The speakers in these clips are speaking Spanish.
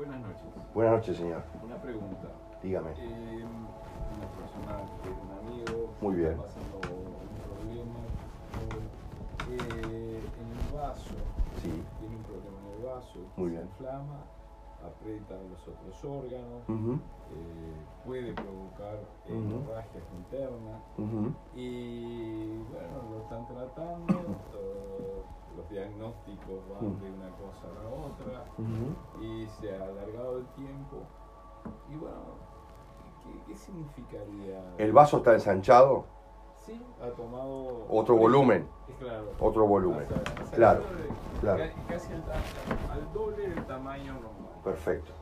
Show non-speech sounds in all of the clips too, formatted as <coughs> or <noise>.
Buenas noches. Buenas noches, señor. Una pregunta. Dígame. Eh, una persona que es un amigo, Muy bien. está pasando un problema eh, en el vaso, Sí. tiene un problema en el vaso, Muy se bien. inflama, aprieta los otros órganos, eh, puede provocar Ujú. hemorragias internas y bueno, lo están tratando, <coughs> eh, los diagnósticos van de una cosa a la otra y se ha alargado el tiempo. Y bueno, ¿qué, qué significaría? El vaso está ensanchado, Sí, ha tomado... otro volumen, Claro. otro volumen. Ha sa- ha salido Claro, de- claro. ca- Casi al, al doble del tamaño normal. Perfecto.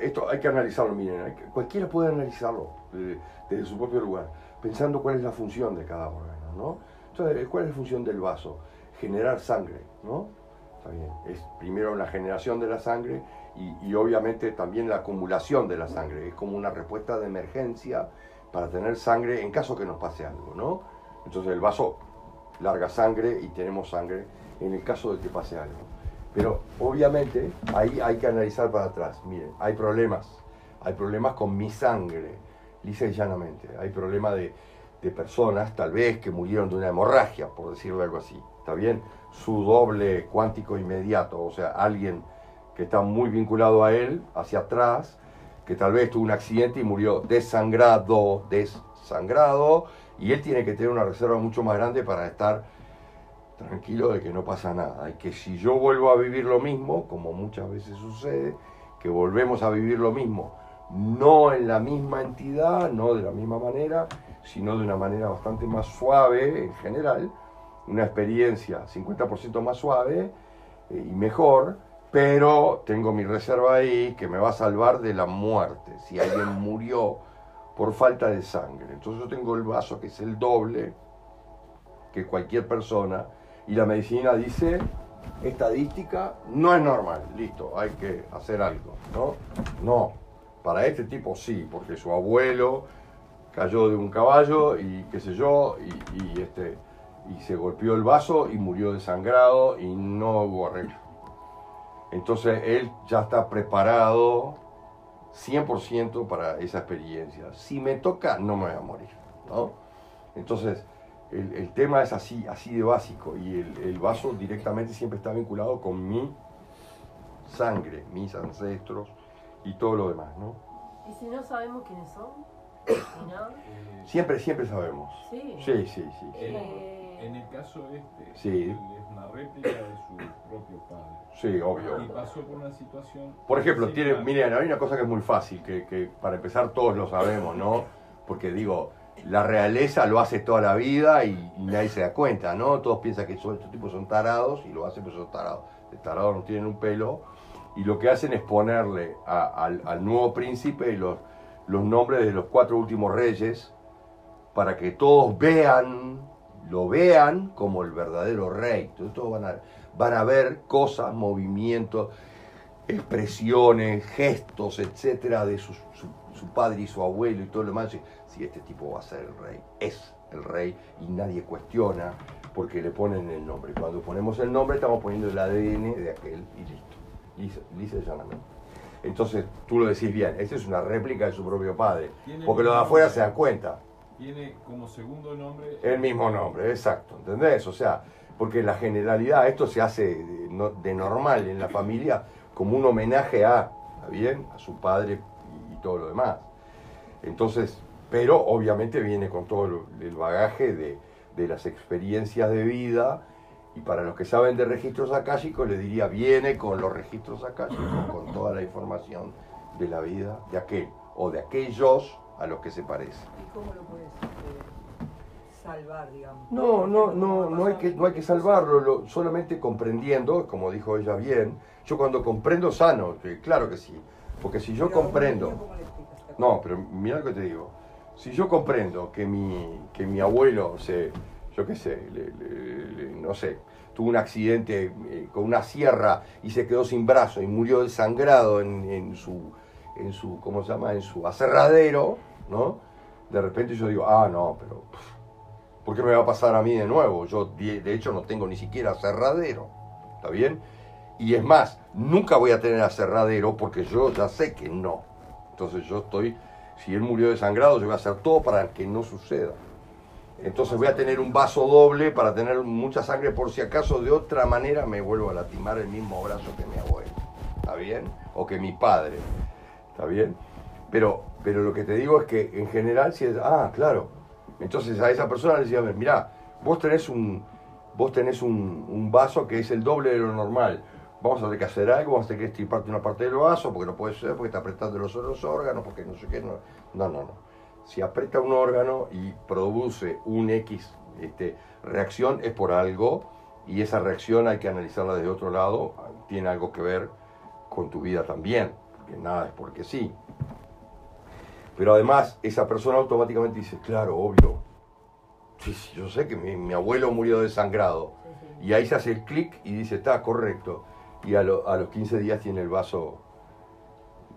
Esto hay que analizarlo, miren, que- cualquiera puede analizarlo eh, desde su propio lugar, pensando cuál es la función de cada órgano, ¿no? Entonces, ¿cuál es la función del vaso? Generar sangre, ¿no? Está bien. Es primero la generación de la sangre y, y obviamente también la acumulación de la sangre. Es como una respuesta de emergencia para tener sangre en caso que nos pase algo, ¿no? Entonces el vaso larga sangre y tenemos sangre en el caso de que pase algo. Pero obviamente ahí hay que analizar para atrás. Miren, hay problemas. Hay problemas con mi sangre, lisa y llanamente. Hay problemas de, de personas, tal vez, que murieron de una hemorragia, por decirlo algo así. ¿Está bien? Su doble cuántico inmediato, o sea, alguien que está muy vinculado a él, hacia atrás, que tal vez tuvo un accidente y murió desangrado, desangrado, y él tiene que tener una reserva mucho más grande para estar tranquilo de que no pasa nada. Y que si yo vuelvo a vivir lo mismo, como muchas veces sucede, que volvemos a vivir lo mismo, no en la misma entidad, no de la misma manera, sino de una manera bastante más suave en general, una experiencia 50% más suave eh, y mejor, pero tengo mi reserva ahí que me va a salvar de la muerte. Si alguien <laughs> murió por falta de sangre. Entonces yo tengo el vaso que es el doble que cualquier persona y la medicina dice, estadística, no es normal, listo, hay que hacer algo, ¿no? No, para este tipo sí, porque su abuelo cayó de un caballo y qué sé yo, y, y, este, y se golpeó el vaso y murió desangrado y no hubo arreglo. Entonces él ya está preparado 100% para esa experiencia. Si me toca, no me voy a morir, ¿no? Entonces, el, el tema es así, así de básico y el, el vaso directamente siempre está vinculado con mi sangre, mis ancestros y todo lo demás, ¿no? ¿Y si no sabemos quiénes son? <coughs> ¿Y no? Siempre, siempre sabemos. Sí. Sí, sí, sí. sí. Eh, en el caso este, Sí. él es una réplica de su propio padre. Sí, obvio. Y pasó por una situación... Por ejemplo, tiene, miren, hay una cosa que es muy fácil, que, que para empezar todos lo sabemos, ¿no? Porque digo, la realeza lo hace toda la vida y, y nadie se da cuenta, ¿no? Todos piensan que son, estos tipos son tarados y lo hacen, pero son tarados. De tarados no tienen un pelo. Y lo que hacen es ponerle a- al, al nuevo príncipe los, los nombres de los cuatro últimos reyes para que todos vean, lo vean como el verdadero rey. Entonces todos van a, van a ver cosas, movimientos, expresiones, gestos, etcétera, de su, su- su padre y su abuelo y todo lo demás. Si este tipo va a ser el rey, es el rey y nadie cuestiona porque le ponen el nombre. Cuando ponemos el nombre estamos poniendo el ADN de aquel y listo. Lisa, lisa y llanamente. Entonces tú lo decís bien, esta es una réplica de su propio padre. Porque los de afuera se dan cuenta. Tiene como segundo nombre... El mismo nombre, exacto, ¿entendés? O sea, porque la generalidad, esto se hace de, de normal en la familia como un homenaje a, ¿está bien? A su padre y, todo lo demás. Entonces, pero obviamente viene con todo el bagaje de, de las experiencias de vida y para los que saben de registros akáshicos les diría, viene con los registros akáshicos, con toda la información de la vida de aquel o de aquellos a los que se parece. ¿Y cómo lo puedes eh, salvar, digamos? No, no, no, no hay que, no hay que salvarlo, lo- solamente comprendiendo, como dijo ella bien, yo cuando comprendo sano, que claro que sí, porque si yo Pero, comprendo, no, pero mira lo que te digo, si yo comprendo que mi, que mi abuelo se, yo qué sé, le- le- le- no sé, tuvo un accidente eh, con una sierra y se quedó sin brazo y murió desangrado en, en su, en su, ¿cómo se llama? En su aserradero, ¿no? De repente yo digo, ah, no, pero ¿por qué me va a pasar a mí de nuevo? Yo, de hecho, no tengo ni siquiera aserradero, ¿está bien? Y es más, nunca voy a tener aserradero porque yo ya sé que no. Entonces yo estoy, si él murió desangrado, yo voy a hacer todo para que no suceda. Entonces voy a tener un vaso doble para tener mucha sangre por si acaso de otra manera me vuelvo a lastimar el mismo brazo que mi abuelo. ¿Está bien? O que mi padre. ¿Está bien? Pero, pero lo que te digo es que en general, si es, ah, claro. Entonces a esa persona le decía, mira, vos tenés un, vos tenés un, un vaso que es el doble de lo normal vamos a tener que hacer algo, vamos a tener que estirparte una parte del vaso, porque no puede ser, porque está apretando los otros órganos, porque no sé qué. No, no, no. no. Si aprieta un órgano y produce un X este, reacción, es por algo, y esa reacción hay que analizarla desde otro lado, tiene algo que ver con tu vida también, que nada es porque sí. Pero además, esa persona automáticamente dice, claro, obvio, sí, sí, yo sé que mi, mi abuelo murió desangrado. Sí, sí. Y ahí se hace el clic y dice, está correcto. Y a, lo- a los 15 días tiene el vaso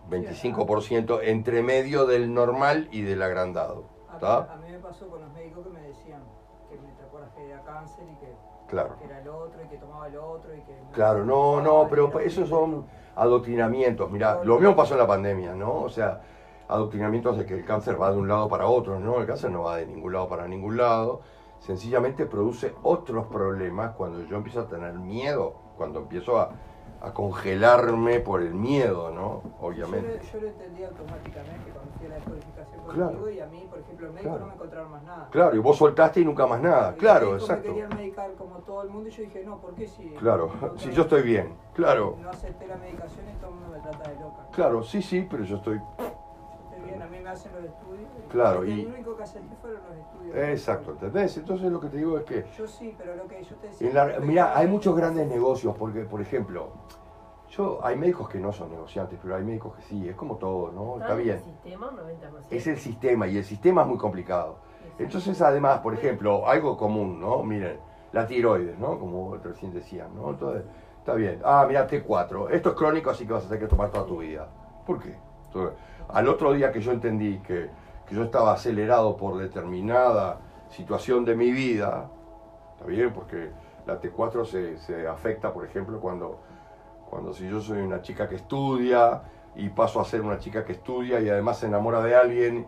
25% entre medio del normal y del agrandado. A, a mí me pasó con los médicos que me decían que me te acuerdas que era cáncer y que, Claro. que era el otro y que tomaba el otro y que... Claro, no, no, pero esos son adoctrinamientos. Mira, lo mismo pasó en la pandemia, ¿no? O sea, adoctrinamientos de que el cáncer va de un lado para otro, ¿no? El cáncer no va de ningún lado para ningún lado. Sencillamente produce otros problemas cuando yo empiezo a tener miedo, cuando empiezo a, a congelarme por el miedo, ¿no? Obviamente. Yo lo, yo lo entendí automáticamente cuando fui a la descodificación Claro. contigo y a mí, por ejemplo, el médico Claro. no me encontraron más nada. Claro, y vos soltaste y nunca más nada. Y Claro, exacto. Me querían medicar como todo el mundo y yo dije, no, ¿por qué si...? Claro, si yo estoy bien, claro. No acepté la medicación y todo el mundo me trata de loca. Claro, sí, sí, pero yo estoy... Hacen los estudios. Claro, y... Lo único que acepté fueron los estudios. Exacto, ¿entendés? Entonces lo que te digo es que... Yo sí, pero lo que yo te decía... La- mira, hay muchos grandes negocios, porque, por ejemplo, yo hay médicos que no son negociantes, pero hay médicos que sí, es como todo, ¿no? Está en bien. el sistema, no venta más. Es el sistema y el sistema es muy complicado. Entonces, además, por ejemplo, algo común, ¿no? Miren, la tiroides, ¿no? Como recién decían, ¿no? Entonces, está bien. Ah, mira, T4. Esto es crónico, así que vas a tener que tomar toda tu vida. ¿Por qué? Al otro día que yo entendí que, que yo estaba acelerado por determinada situación de mi vida, ¿está bien? Porque la T4 se, se afecta, por ejemplo, cuando, cuando si yo soy una chica que estudia y paso a ser una chica que estudia y además se enamora de alguien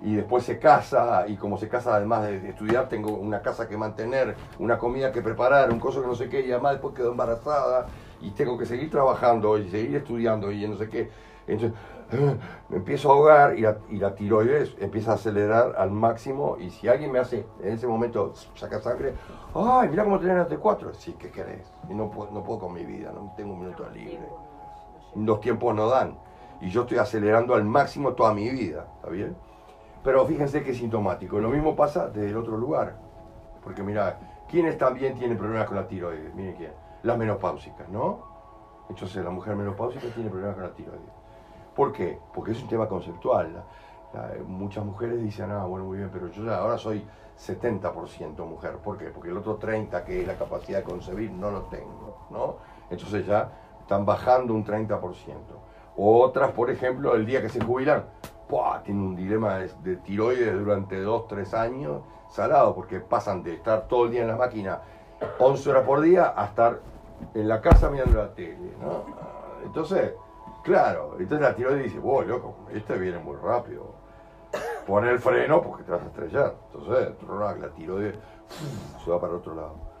y después se casa y como se casa además de, de estudiar tengo una casa que mantener, una comida que preparar, un coso que no sé qué y además después quedo embarazada y tengo que seguir trabajando y seguir estudiando y no sé qué. Entonces <gasps> me empiezo a ahogar y la, y la tiroides empieza a acelerar al máximo y si alguien me hace en ese momento sacar sangre, ay, mira cómo tenés la T4, sí, ¿qué querés? Y no puedo, no puedo con mi vida, no tengo un minuto libre los tiempos no dan. Y yo estoy acelerando al máximo toda mi vida, ¿está bien? Pero fíjense que es sintomático. Lo mismo pasa desde el otro lugar. Porque mira, ¿quiénes también tienen problemas con la tiroides? Miren quién. Las menopáusicas, ¿no? Entonces la mujer menopáusica tiene problemas con la tiroides. ¿Por qué? Porque es un tema conceptual. La- muchas mujeres dicen, ah, bueno, muy bien, pero yo ya ahora soy 70% mujer. ¿Por qué? Porque el otro 30%, que es la capacidad de concebir, no lo tengo, ¿no? Entonces ya están bajando un 30%. Otras, por ejemplo, el día que se jubilan, ¡pua! tienen un dilema de, de tiroides durante 2, 3 años, salado, porque pasan de estar todo el día en la máquina 11 horas por día a estar en la casa mirando la tele, ¿no? Entonces, claro, entonces la tiroides dice, wow, loco, este viene muy rápido. Pon el freno porque te vas a estrellar. Entonces, la tiroides se va para otro lado.